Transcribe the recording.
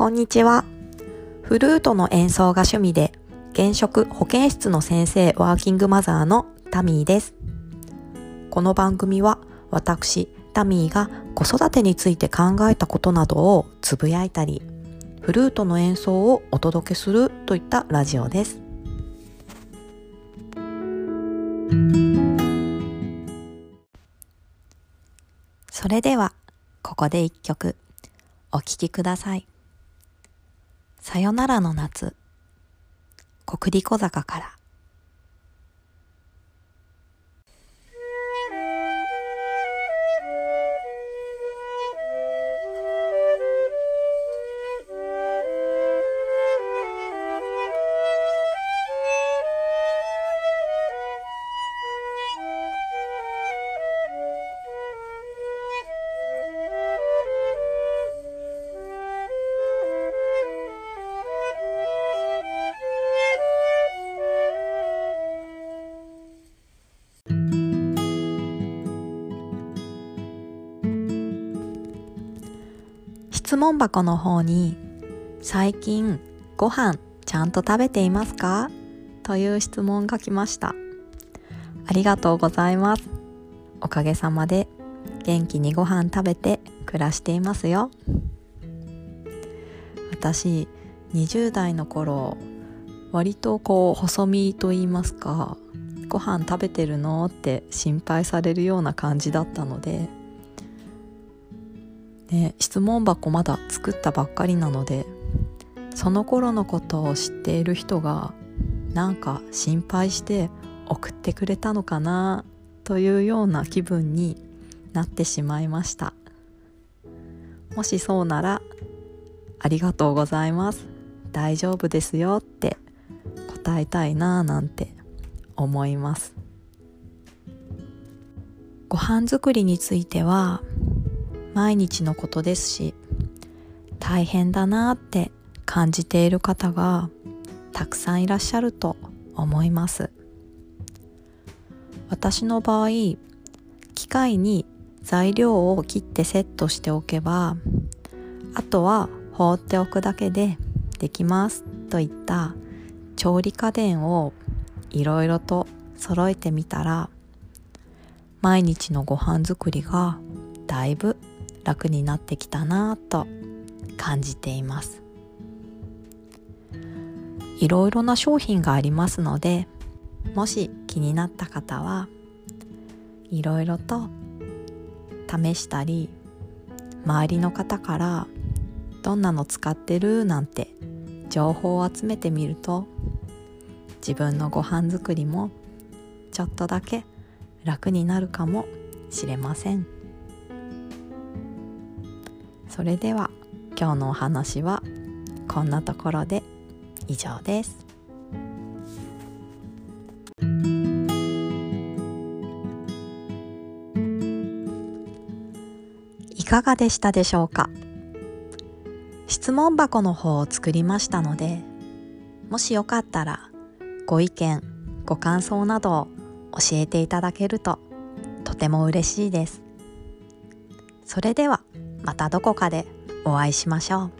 こんにちは。フルートの演奏が趣味で、現職保健室の先生ワーキングマザーのタミーです。この番組は私、タミーが子育てについて考えたことなどをつぶやいたり、フルートの演奏をお届けするといったラジオです。それでは、ここで一曲、お聴きください。さよならの夏、国立小坂から。質問箱の方に最近ご飯ちゃんと食べていますか？という質問が来ました。ありがとうございます。おかげさまで元気にご飯食べて暮らしていますよ。私20代の頃割とこう細身と言いますかご飯食べてるの？って心配されるような感じだったのでね、質問箱まだ作ったばっかりなのでその頃のことを知っている人がなんか心配して送ってくれたのかなというような気分になってしまいました。もしそうならありがとうございます。大丈夫ですよって答えたいなぁなんて思います。ご飯作りについては毎日のことですし大変だなって感じている方がたくさんいらっしゃると思います。私の場合機械に材料を切ってセットしておけばあとは放っておくだけでできますといった調理家電をいろいろと揃えてみたら毎日のご飯作りがだいぶ楽になってきたなと感じていますいろいろな商品がありますのでもし気になった方はいろいろと試したり周りの方からどんなの使ってる？なんて情報を集めてみると自分のご飯作りもちょっとだけ楽になるかもしれません。それでは今日のお話はこんなところで以上です。いかがでしたでしょうか？質問箱の方を作りましたのでもしよかったらご意見ご感想などを教えていただけるととても嬉しいです。それではまたどこかでお会いしましょう。